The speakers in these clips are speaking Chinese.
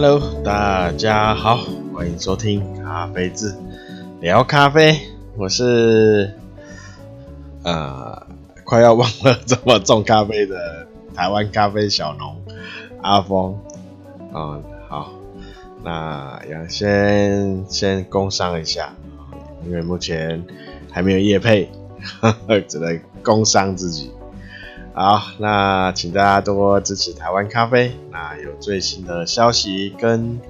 Hello，大家好，欢迎收听咖啡志聊咖啡。我是呃快要忘了怎么种咖啡的台湾咖啡小农阿峰。嗯，好，那要先先工商一下，因为目前还没有业配，呵 呵只能工商自己。好，那请大家多支持台湾咖啡。那有最新的消息跟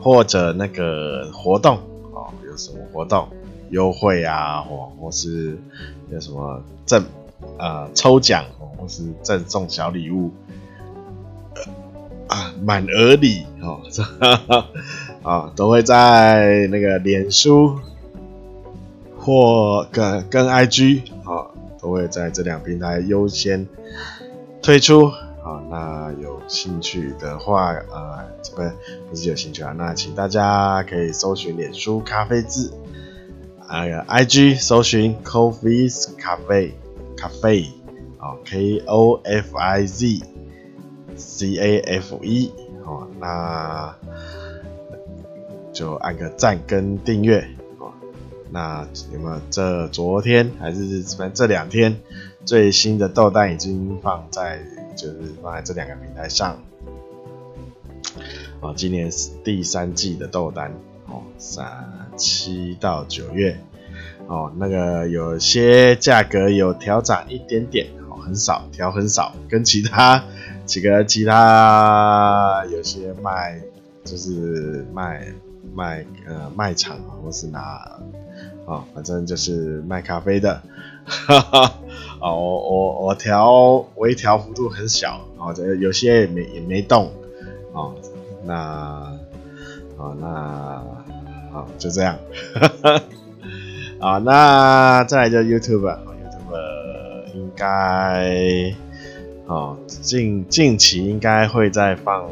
或者那个活动哦，有什么活动优惠啊，或或是有什么赠呃抽奖，或是赠送小礼物啊，满额礼哦，啊，都会在那个脸书或跟跟 IG 哦。都会在这两平台优先推出，好，那有兴趣的话，呃，不是不是有兴趣啊，那请大家可以搜寻脸书咖啡字，啊，IG 搜寻 Coffee's Cafe Cafe，啊，K O F I Z C A F E，好，那就按个赞跟订阅。那有没有这昨天还是反正这两天最新的豆单已经放在就是放在这两个平台上。哦，今年是第三季的豆单哦，三七到九月。哦，那个有些价格有调涨一点点哦，很少调很少，跟其他几个其他有些卖就是卖卖呃卖场或是拿。哦，反正就是卖咖啡的，哈哈，啊，我我我调微调幅度很小，哦，这有些也没也没动，哦，那，哦那，好就这样，哈哈，啊，那再来就 YouTube，YouTube 应该，哦，近近期应该会再放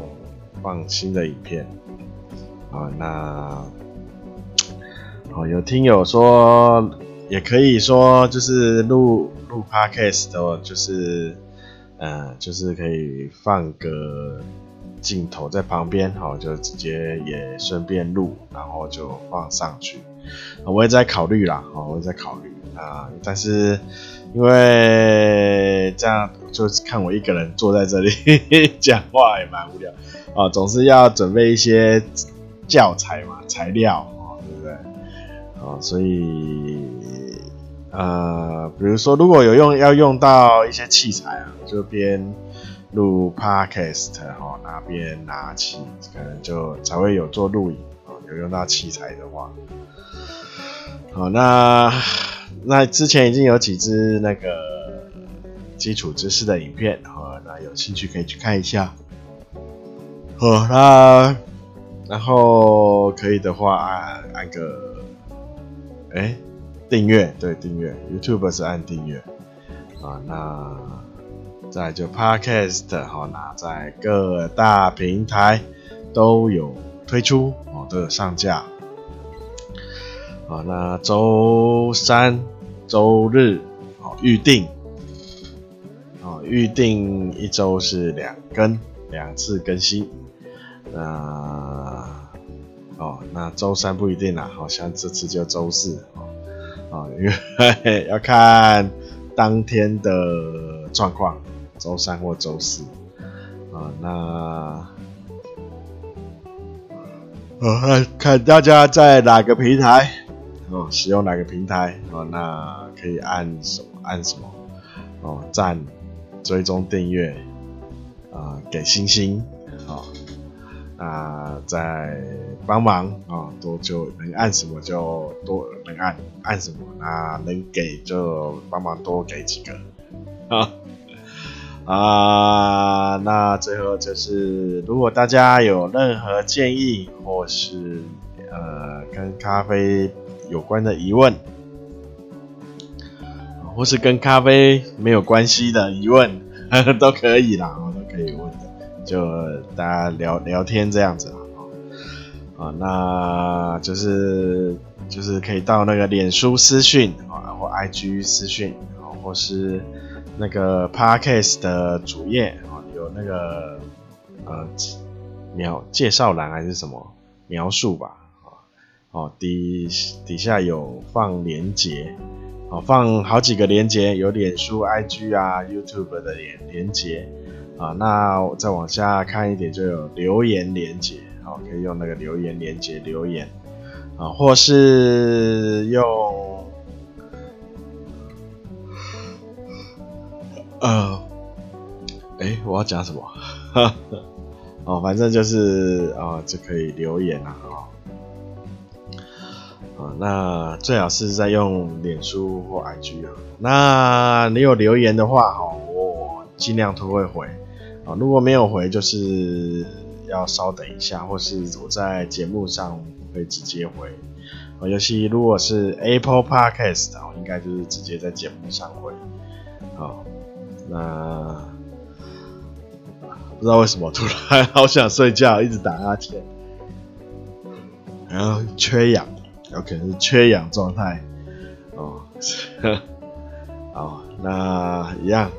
放新的影片，啊，那。哦，有听友说，也可以说就是录录 podcast 的，就是，呃，就是可以放个镜头在旁边，好，就直接也顺便录，然后就放上去。我也在考虑啦，哦，我也在考虑啊，但是因为这样就看我一个人坐在这里 讲话也蛮无聊啊，总是要准备一些教材嘛，材料。啊，对不对？哦所以，呃，比如说，如果有用要用到一些器材啊，就边录 podcast 哈，那边拿起，可能就才会有做录影啊，有用到器材的话，好，那那之前已经有几支那个基础知识的影片，哈，那有兴趣可以去看一下，好，那然后可以的话按按个。哎，订阅对订阅，YouTube 是按订阅啊。那再就 Podcast 好，那在各大平台都有推出哦，都有上架。啊，那周三、周日哦预定哦预定一周是两更，两次更新。那哦，那周三不一定啦，好像这次就周四哦，啊，因为 要看当天的状况，周三或周四啊，那啊看大家在哪个平台哦，使用哪个平台哦，那可以按什么按什么哦，赞、追踪、订阅啊，给星星啊。啊，在帮忙啊，多就能按什么就多能按按什么，那能给就帮忙多给几个啊 啊，那最后就是，如果大家有任何建议或是呃跟咖啡有关的疑问，或是跟咖啡没有关系的疑问，都可以啦，我都可以问的。就大家聊聊天这样子啊，啊，那就是就是可以到那个脸书私讯啊，或 IG 私讯然后，或是那个 Podcast 的主页啊，有那个呃描介绍栏还是什么描述吧啊，哦，底底下有放连接，哦，放好几个连接，有脸书、IG 啊、YouTube 的连连接，啊，那再往下看一点就有留言连接，好，可以用那个留言连接留言，啊，或是用，呃，哎，我要讲什么？哦，反正就是啊，就可以留言啊，啊，那最好是在用脸书或 IG 啊。那你有留言的话，哦，尽量都会回啊。如果没有回，就是要稍等一下，或是我在节目上会直接回。啊尤其如果是 Apple Podcast，哦，应该就是直接在节目上回。好，那。不知道为什么突然好想睡觉，一直打哈欠，然后缺氧，有可能是缺氧状态哦。好，那一样。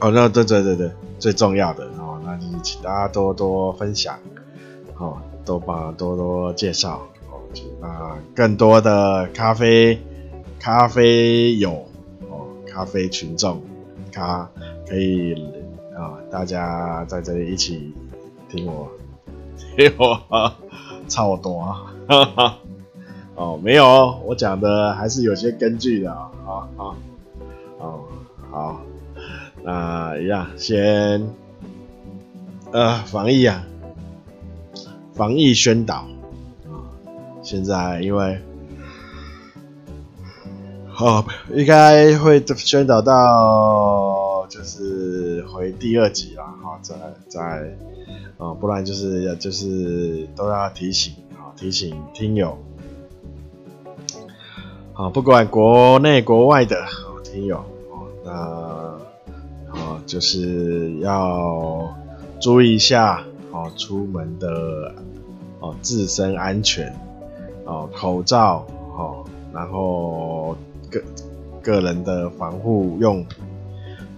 哦，那对对对对，最重要的哦，那就是请大家多多分享，哦，多帮多多介绍哦，那更多的咖啡咖啡友哦，咖啡群众咖可以。啊、大家在这里一起听我，听我差不多啊！哦，没有，我讲的还是有些根据的啊！好，好，哦，好，那一样先，呃，防疫啊，防疫宣导啊！现在因为，哦，应该会宣导到。就是回第二集了哈，再再啊，不然就是要就是都要提醒啊，提醒听友啊，不管国内国外的听友啊，那就是要注意一下哦，出门的哦自身安全哦，口罩哦，然后个个人的防护用。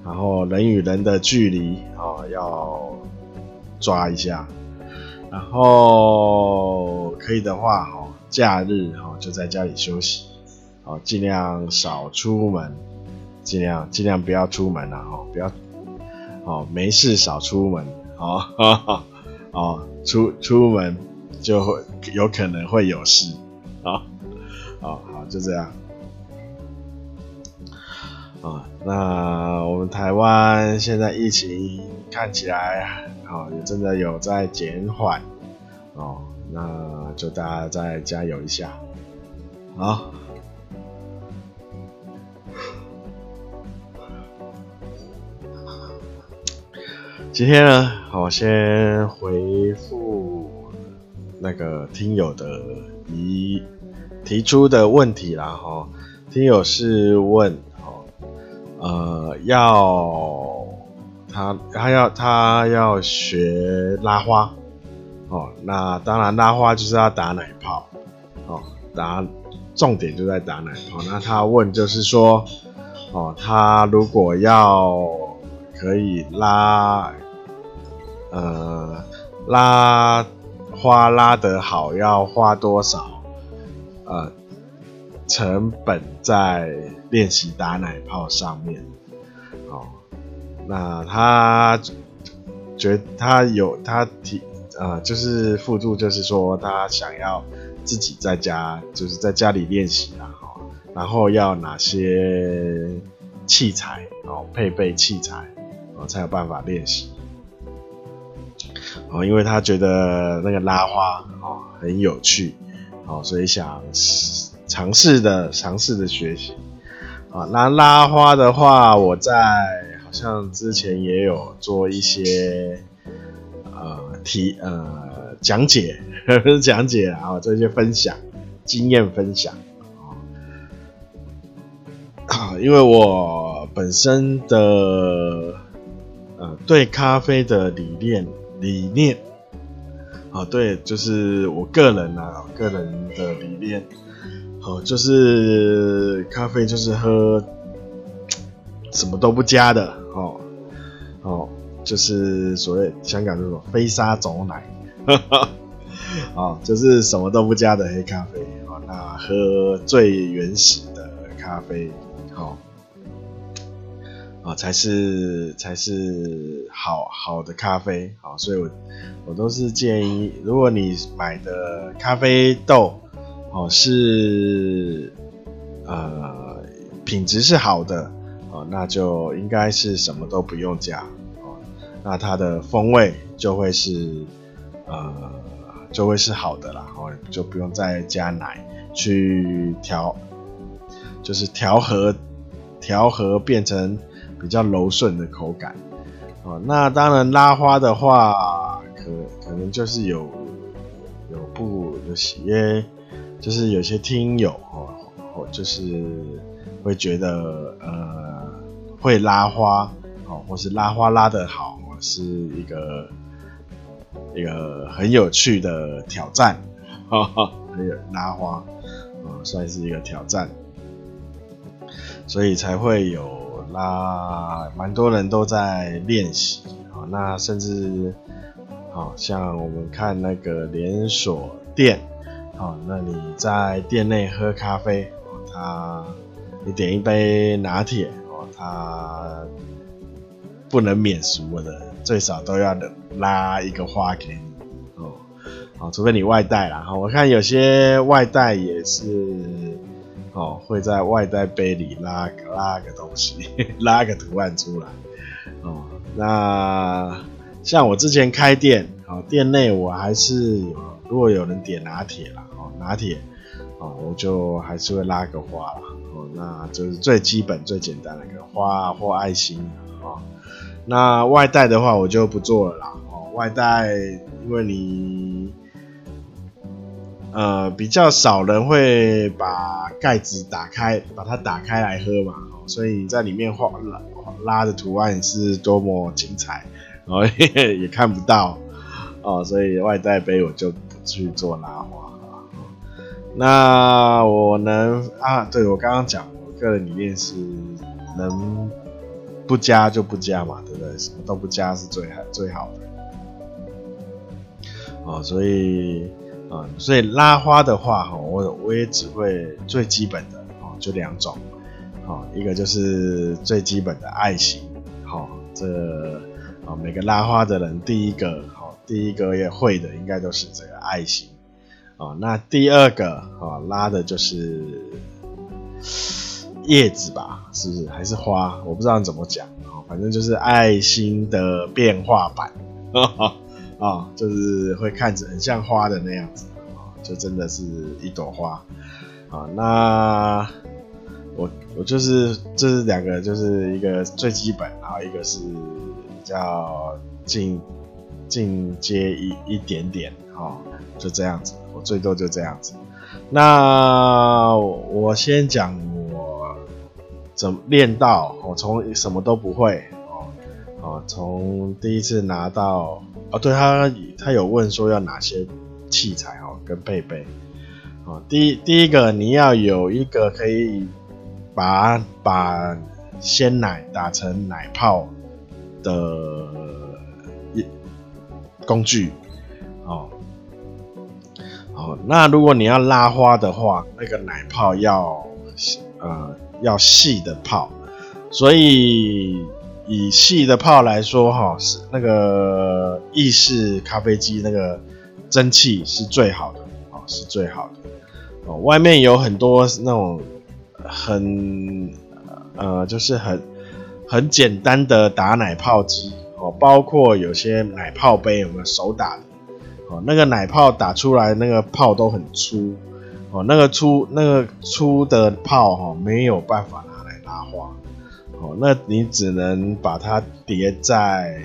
然后人与人的距离、哦、要抓一下，然后可以的话、哦，假日、哦、就在家里休息，哦尽量少出门，尽量尽量不要出门了哈、哦，不要哦没事少出门，哦 哦出出门就会有可能会有事，啊、哦、哦好就这样。啊，那我们台湾现在疫情看起来，哦，也真的有在减缓，哦，那就大家再加油一下，好。今天呢，我先回复那个听友的一提出的问题啦，哈，听友是问。哦呃，要他他要他要学拉花哦，那当然拉花就是要打奶泡哦，打重点就在打奶泡。那他问就是说，哦，他如果要可以拉呃拉花拉得好，要花多少呃成本在？练习打奶泡上面，哦，那他觉他有他提呃，就是附注，就是说他想要自己在家，就是在家里练习啦，哈，然后要哪些器材哦，配备器材哦，才有办法练习，哦，因为他觉得那个拉花哦很有趣，哦，所以想尝试的尝试的学习。啊，那拉花的话，我在好像之前也有做一些呃提呃讲解，呵呵讲解啊，这些分享经验分享啊，因为我本身的呃对咖啡的理念理念。啊，对，就是我个人啊，个人的理念。哦，就是咖啡，就是喝什么都不加的，哦哦，就是所谓香港这种飞沙走奶，啊，就是什么都不加的黑咖啡，啊，那喝最原始的咖啡，才是才是好好的咖啡，好，所以我我都是建议，如果你买的咖啡豆，哦，是呃品质是好的。哦，那就应该是什么都不用加哦，那它的风味就会是呃就会是好的啦，哦，就不用再加奶去调，就是调和调和变成比较柔顺的口感哦。那当然拉花的话，可可能就是有有不有些就是有些听友哦，哦就是会觉得呃。会拉花哦，或是拉花拉得好，是一个一个很有趣的挑战，哈哈，还有拉花，呃，算是一个挑战，所以才会有那，蛮多人都在练习啊。那甚至，好像我们看那个连锁店，好，那你在店内喝咖啡哦，他你点一杯拿铁哦。他不能免俗的，最少都要拉一个花给你哦，哦，除非你外带啦。我看有些外带也是哦，会在外带杯里拉拉个东西，拉个图案出来哦。那像我之前开店，哦，店内我还是有，如果有人点拿铁啦，哦，拿铁，哦，我就还是会拉个花啦。哦那就是最基本、最简单的一个花或爱心啊。那外带的话，我就不做了啦。哦，外带因为你呃比较少人会把盖子打开，把它打开来喝嘛。所以在里面画拉拉的图案是多么精彩，然后 也看不到哦。所以外带杯我就不去做拉花。那我能啊？对，我刚刚讲，我个人理念是能不加就不加嘛，对不对？什么都不加是最好最好的。哦，所以啊、嗯，所以拉花的话，哈，我我也只会最基本的哦，就两种，哦，一个就是最基本的爱心，好、哦，这啊、哦、每个拉花的人第一个，好、哦，第一个也会的应该都是这个爱心。哦，那第二个哦，拉的就是叶子吧，是不是？还是花？我不知道怎么讲哦，反正就是爱心的变化版 啊、就是会看着很像花的那样子啊、就真的是一朵花啊、那我我就是这是两个，就是一个最基本，然后一个是比较进进阶一一点点哦，就这样子。我最多就这样子。那我先讲我怎么练到，我从什么都不会哦哦，从第一次拿到哦，对他他有问说要哪些器材哦跟配备哦，第一第一个你要有一个可以把把鲜奶打成奶泡的一工具哦。哦，那如果你要拉花的话，那个奶泡要呃要细的泡，所以以细的泡来说，哈，是那个意式咖啡机那个蒸汽是最好的，哦，是最好的。哦，外面有很多那种很呃，就是很很简单的打奶泡机，哦，包括有些奶泡杯有没有手打的？哦，那个奶泡打出来，那个泡都很粗，哦，那个粗那个粗的泡哈，没有办法拿来拉花，那你只能把它叠在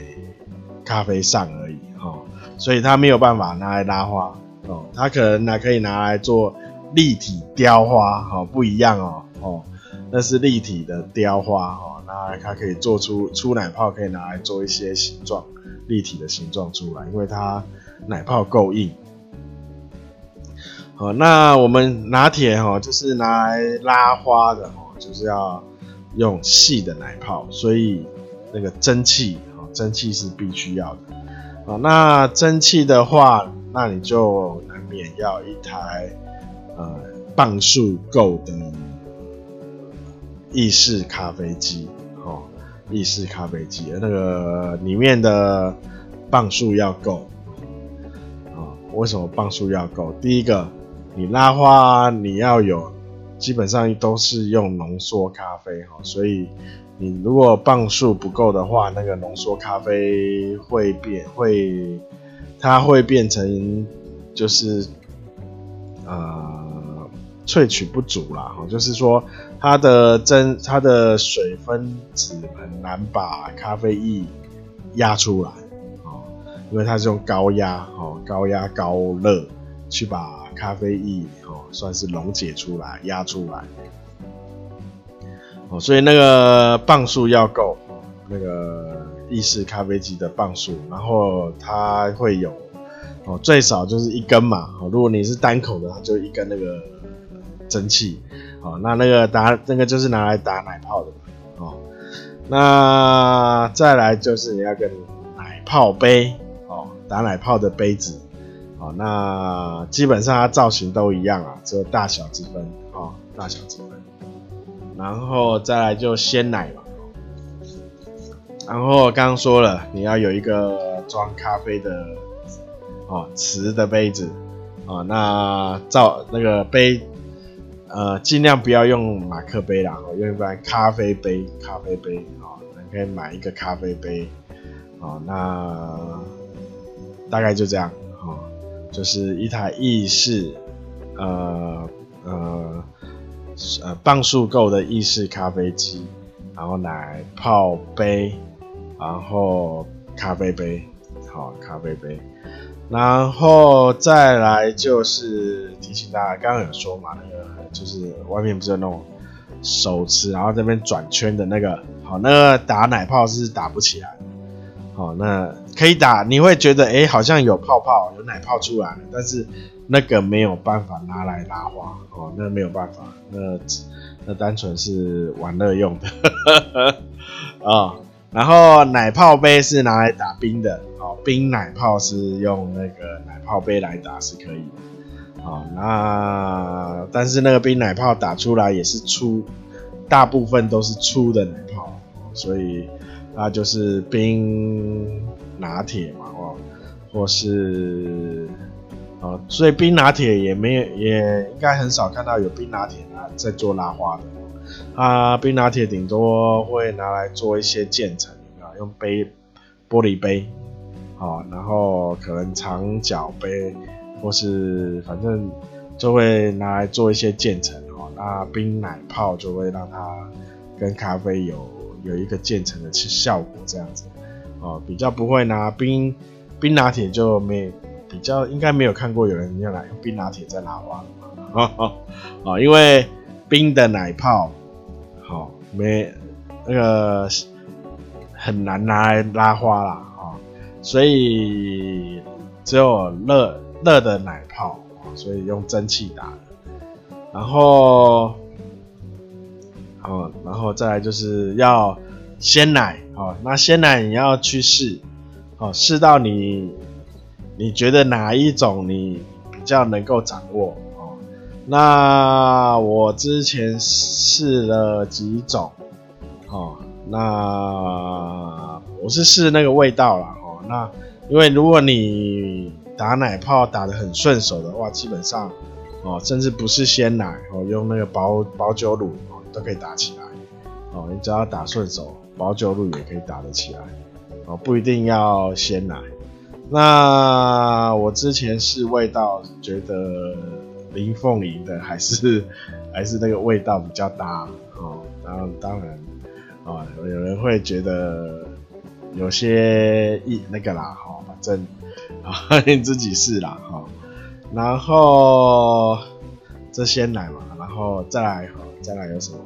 咖啡上而已，哈，所以它没有办法拿来拉花，哦，它可能拿可以拿来做立体雕花，哈，不一样哦，哦，那是立体的雕花，哦，那它可以做出出奶泡，可以拿来做一些形状，立体的形状出来，因为它。奶泡够硬，好，那我们拿铁哈，就是拿来拉花的哈，就是要用细的奶泡，所以那个蒸汽哈，蒸汽是必须要的。哦，那蒸汽的话，那你就难免要一台呃磅数够的意式咖啡机。哦，意式咖啡机，那个里面的磅数要够。啊，为什么磅数要够？第一个，你拉花你要有，基本上都是用浓缩咖啡哈，所以你如果磅数不够的话，那个浓缩咖啡会变，会它会变成就是呃萃取不足啦哈，就是说它的蒸它的水分子很难把咖啡液压出来啊，因为它是用高压哦，高压高热去把咖啡液哦算是溶解出来压出来。哦，所以那个磅数要够，那个意式咖啡机的磅数，然后它会有哦，最少就是一根嘛。哦，如果你是单口的，它就一根那个蒸汽。哦，那那个打那个就是拿来打奶泡的。哦，那再来就是你要个奶泡杯。哦，打奶泡的杯子。哦，那基本上它造型都一样啊，只有大小之分。哦，大小之分。然后再来就鲜奶嘛，然后刚刚说了，你要有一个装咖啡的哦瓷的杯子哦，那造那个杯呃尽量不要用马克杯啦，用一般咖啡杯，咖啡杯哦，你可以买一个咖啡杯哦，那大概就这样，就是一台意式呃呃。呃，磅数够的意式咖啡机，然后奶泡杯，然后咖啡杯，好，咖啡杯，然后再来就是提醒大家，刚刚有说嘛，那个就是外面不是有那种手持，然后这边转圈的那个，好，那个打奶泡是打不起来哦，那可以打，你会觉得哎，好像有泡泡，有奶泡出来了，但是。那个没有办法拿来拉花哦，那没有办法，那那单纯是玩乐用的啊、哦。然后奶泡杯是拿来打冰的哦，冰奶泡是用那个奶泡杯来打是可以的啊、哦。那但是那个冰奶泡打出来也是粗，大部分都是粗的奶泡，所以那就是冰拿铁嘛哦，或是哦。所以冰拿铁也没有，也应该很少看到有冰拿铁拿在做拉花的。啊，冰拿铁顶多会拿来做一些渐层啊，用杯玻璃杯，好，然后可能长脚杯，或是反正就会拿来做一些渐层哦。那冰奶泡就会让它跟咖啡有有一个渐层的效果，这样子。哦，比较不会拿冰冰拿铁就没。比较应该没有看过有人用来用冰拿铁在拉花的嘛，因为冰的奶泡好没那个很难拿来拉花啦啊，所以只有热热的奶泡，所以用蒸汽打，然后哦，然后再来就是要鲜奶，好，那鲜奶你要去试，好试到你。你觉得哪一种你比较能够掌握哦？那我之前试了几种哦，那我是试那个味道啦哦。那因为如果你打奶泡打得很顺手的话，基本上哦，甚至不是鲜奶哦，用那个保保酒乳哦都可以打起来哦。你只要打顺手，保久乳也可以打得起来哦，不一定要鲜奶。那我之前试味道，觉得林凤营的还是还是那个味道比较搭哦。然后当然啊，有人会觉得有些一那个啦，哈，反正啊 你自己试啦，哈。然后这鲜奶嘛，然后再来，再来有什么？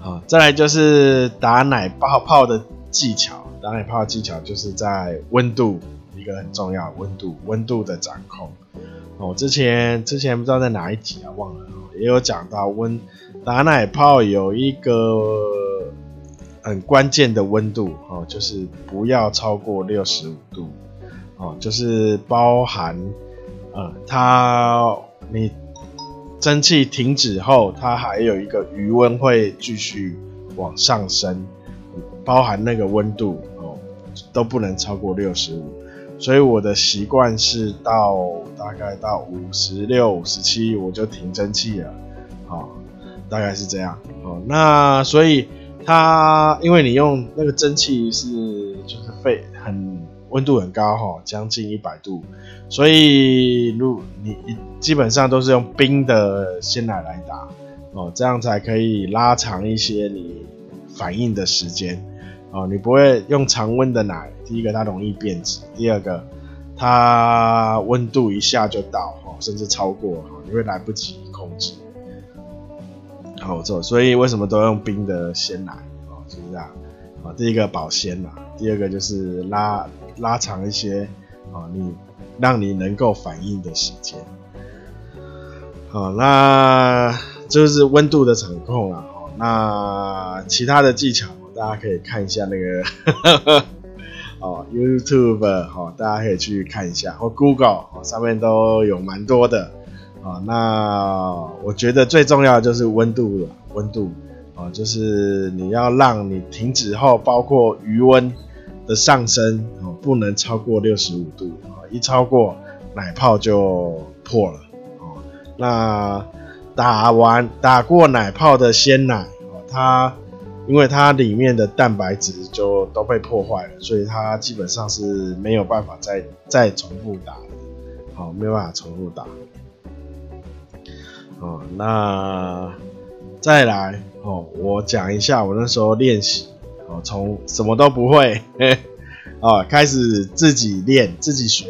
好，再来就是打奶泡泡的技巧。打奶泡的技巧就是在温度，一个很重要，温度，温度的掌控。哦，之前之前不知道在哪一集啊，忘了，也有讲到温打奶泡有一个很关键的温度哦，就是不要超过六十五度哦，就是包含呃，它你蒸汽停止后，它还有一个余温会继续往上升，包含那个温度哦，都不能超过六十五。所以我的习惯是到大概到五十六、五十七我就停蒸汽了，好，大概是这样。哦，那所以它因为你用那个蒸汽是就是费很温度很高哈，将近一百度，所以如你基本上都是用冰的鲜奶来打哦，这样才可以拉长一些你反应的时间。哦，你不会用常温的奶，第一个它容易变质，第二个它温度一下就到，甚至超过，你会来不及控制。好，这所以为什么都用冰的鲜奶？哦，就是这样。啊，第一个保鲜嘛，第二个就是拉拉长一些，啊，你让你能够反应的时间。好，那就是温度的掌控了。那其他的技巧。大家可以看一下那个 哦，YouTube 哦，大家可以去看一下，或 Google 哦，上面都有蛮多的啊。那我觉得最重要的就是温度了，温度啊，就是你要让你停止后，包括余温的上升哦，不能超过六十五度啊，一超过奶泡就破了哦。那打完打过奶泡的鲜奶哦，它。因为它里面的蛋白质就都被破坏了，所以它基本上是没有办法再再重复打的，好，没有办法重复打。哦，那再来哦，我讲一下我那时候练习哦，从什么都不会哦开始自己练自己学，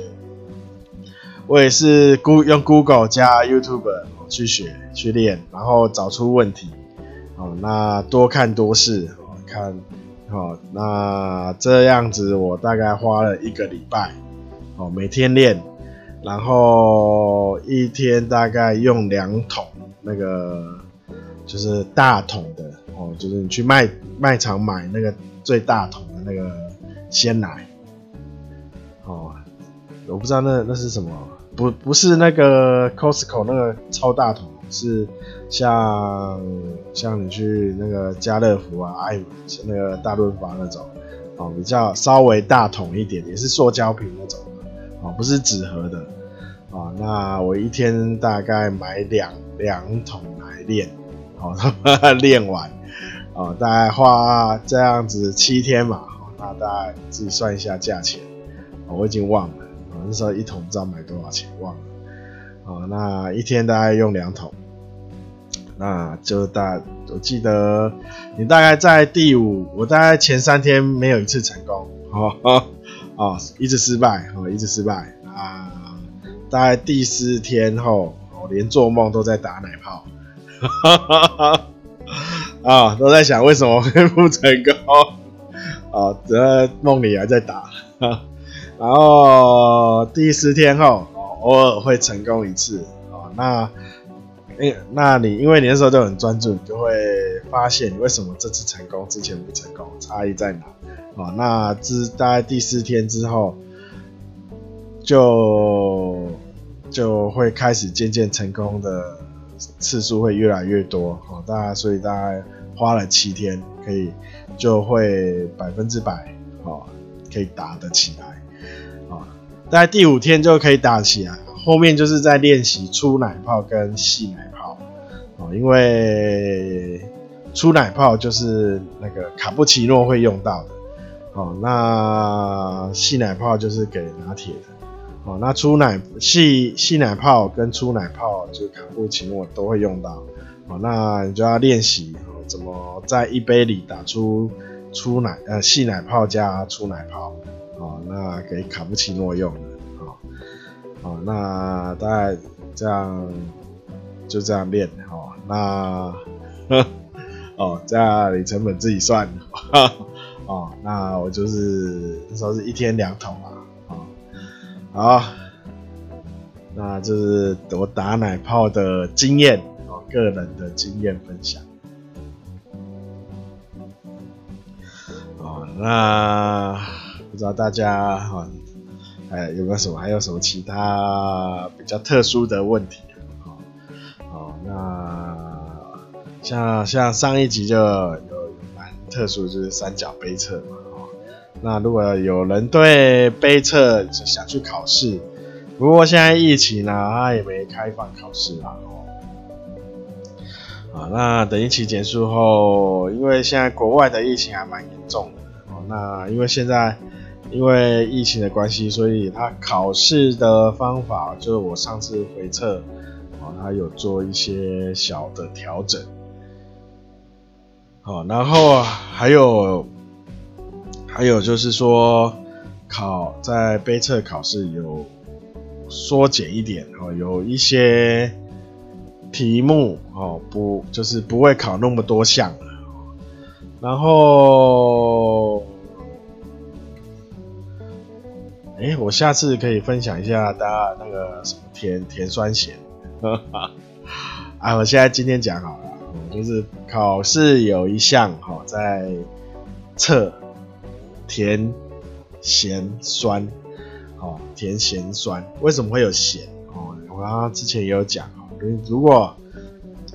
我也是用 Google 加 YouTube 去学去练，然后找出问题。哦，那多看多试，哦，看，哦，那这样子我大概花了一个礼拜，哦，每天练，然后一天大概用两桶那个，就是大桶的，哦，就是你去卖卖场买那个最大桶的那个鲜奶，哦，我不知道那那是什么，不不是那个 Costco 那个超大桶，是。像像你去那个家乐福啊，爱那个大润发那种，哦，比较稍微大桶一点，也是塑胶瓶那种，哦，不是纸盒的，啊，那我一天大概买两两桶来练，哦，练完，哦，大概花这样子七天嘛，那大概自己算一下价钱，我已经忘了，那时候一桶不知道买多少钱，忘了，哦，那一天大概用两桶。那就大，我记得你大概在第五，我大概前三天没有一次成功，哦哦，一直失败，哦，一直失败啊，大概第四天后，我连做梦都在打奶泡，哈哈哈哈啊，都在想为什么会 不成功，啊，在梦里还在打，然后第四天后，偶尔会成功一次，啊，那。那你因为你那时候就很专注，你就会发现你为什么这次成功，之前不成功，差异在哪？啊，那之大概第四天之后，就就会开始渐渐成功的次数会越来越多。好，大家所以大家花了七天，可以就会百分之百，哦，可以打得起来。啊，大概第五天就可以打起来。后面就是在练习出奶泡跟细奶泡，哦，因为出奶泡就是那个卡布奇诺会用到的，哦，那细奶泡就是给拿铁的，哦，那出奶细细奶泡跟出奶泡就是卡布奇诺都会用到，哦，那你就要练习，怎么在一杯里打出出奶呃细奶泡加出奶泡，哦，那给卡布奇诺用的。哦哦，那大概这样就这样练哦。那 哦，这样你成本自己算哈 哦。那我就是那时候是一天两桶啊。好，那就是我打奶泡的经验哦，个人的经验分享。那不知道大家哈，哎有没有什么，还有什么其他比较特殊的问题？好，那像像上一集就有蛮特殊，就是三角杯测嘛。那如果有人对杯测想去考试，不过现在疫情呢，他也没开放考试啊。啊，那等疫情结束后，因为现在国外的疫情还蛮严重的。那因为现在因为疫情的关系，所以他考试的方法就是我上次回测，哦，他有做一些小的调整。好，然后还有还有就是说考在杯测考试有缩减一点哦，有一些。题目哦，不就是不会考那么多项，然后，哎，我下次可以分享一下大家那个什么甜甜酸咸，啊，我现在今天讲好了，就是考试有一项哈，在测甜咸酸，哦，甜咸酸为什么会有咸？哦，我刚刚之前也有讲哦。如果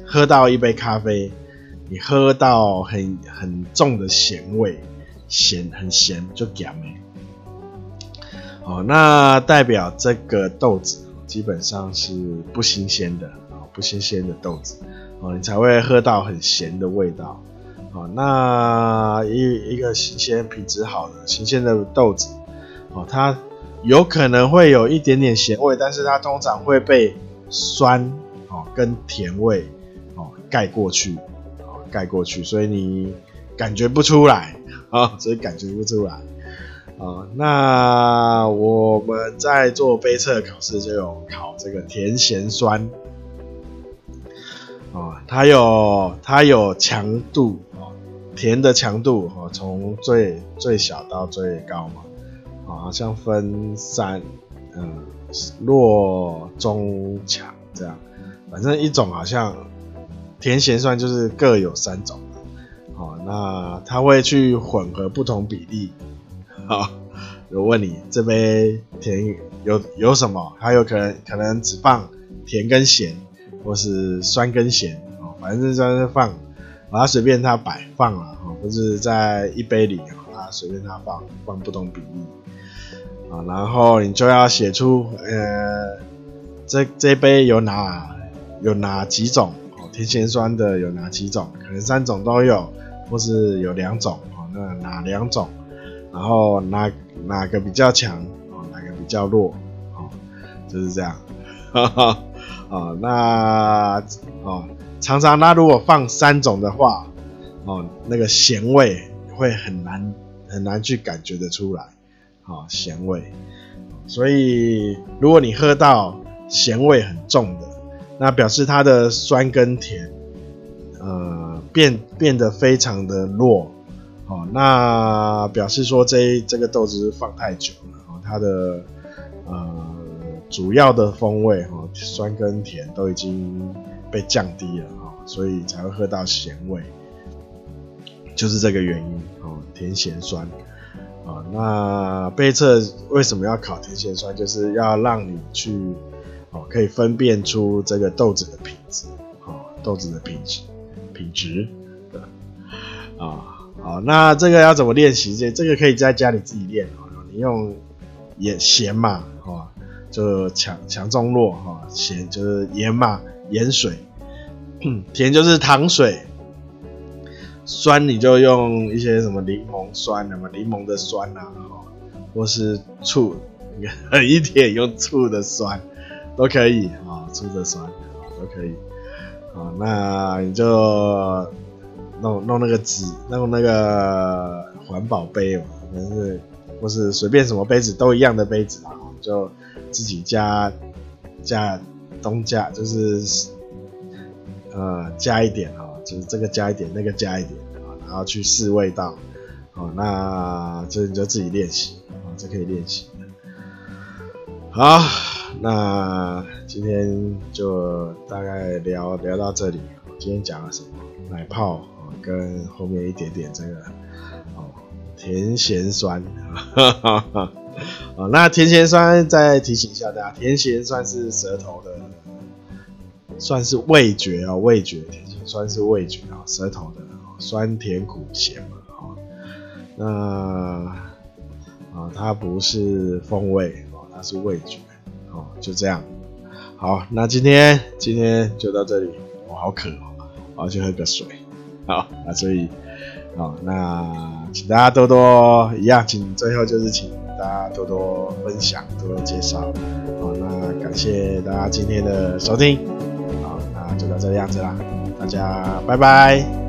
喝到一杯咖啡，你喝到很很重的咸味，咸很咸就咸了。哦，那代表这个豆子基本上是不新鲜的啊，不新鲜的豆子哦，你才会喝到很咸的味道。哦，那一一个新鲜、品质好的、新鲜的豆子，哦，它有可能会有一点点咸味，但是它通常会被酸。哦，跟甜味哦盖过去，哦盖过去，所以你感觉不出来啊，所以感觉不出来啊。那我们在做杯测考试就有考这个甜咸酸啊，它有它有强度哦，甜的强度哦，从最最小到最高嘛，啊，好像分三嗯弱中强这样。反正一种好像甜咸酸就是各有三种，好，那它会去混合不同比例，好，我问你这杯甜有有什么？还有可能可能只放甜跟咸，或是酸跟咸，哦，反正就是放，把它随便它摆放了，哦，不是在一杯里，啊，随便它放放不同比例，啊，然后你就要写出，呃，这这杯有哪？有哪几种哦？甜咸酸的有哪几种？可能三种都有，或是有两种哦。那哪两种？然后哪哪个比较强哦？哪个比较弱哦？就是这样。哈 哈哦，那哦，常常那如果放三种的话哦，那个咸味会很难很难去感觉得出来。哦，咸味。所以如果你喝到咸味很重的。那表示它的酸跟甜，呃，变变得非常的弱，哦，那表示说这这个豆子放太久了，哦，它的呃主要的风味，哦，酸跟甜都已经被降低了，哦，所以才会喝到咸味，就是这个原因，哦，甜咸酸，啊，那杯测为什么要考甜咸酸，就是要让你去。哦，可以分辨出这个豆子的品质，哦，豆子的品质，品质，对，啊，好，那这个要怎么练习？这这个可以在家里自己练哦。你用盐咸嘛，哈，就强强中弱，哈，咸就是盐嘛，盐水，甜就是糖水，酸你就用一些什么柠檬酸，什么柠檬的酸啊，哈或是醋，狠一点用醋的酸。都可以啊，醋的酸啊都可以啊。那你就弄弄那个纸，弄那个环保杯嘛，反正是或是随便什么杯子都一样的杯子啊，就自己加加东加，就是呃加一点啊，就是这个加一点，那个加一点啊，然后去试味道啊。那这你就自己练习啊，这可以练习。好。那今天就大概聊聊到这里。今天讲了什么？奶泡跟后面一点点这个哦，甜咸酸。哦，那甜咸酸再提醒一下大家，甜咸酸是舌头的，算是味觉哦，味觉甜咸酸是味觉啊，舌头的酸甜苦咸嘛，哦，那啊，它不是风味哦，它是味觉哦，就这样。好，那今天今天就到这里，我好渴哦，我要去喝个水。好，那所以，好，那请大家多多一样，请最后就是请大家多多分享，多多介绍。好，那感谢大家今天的收听。好，那就到这个样子啦，大家拜拜。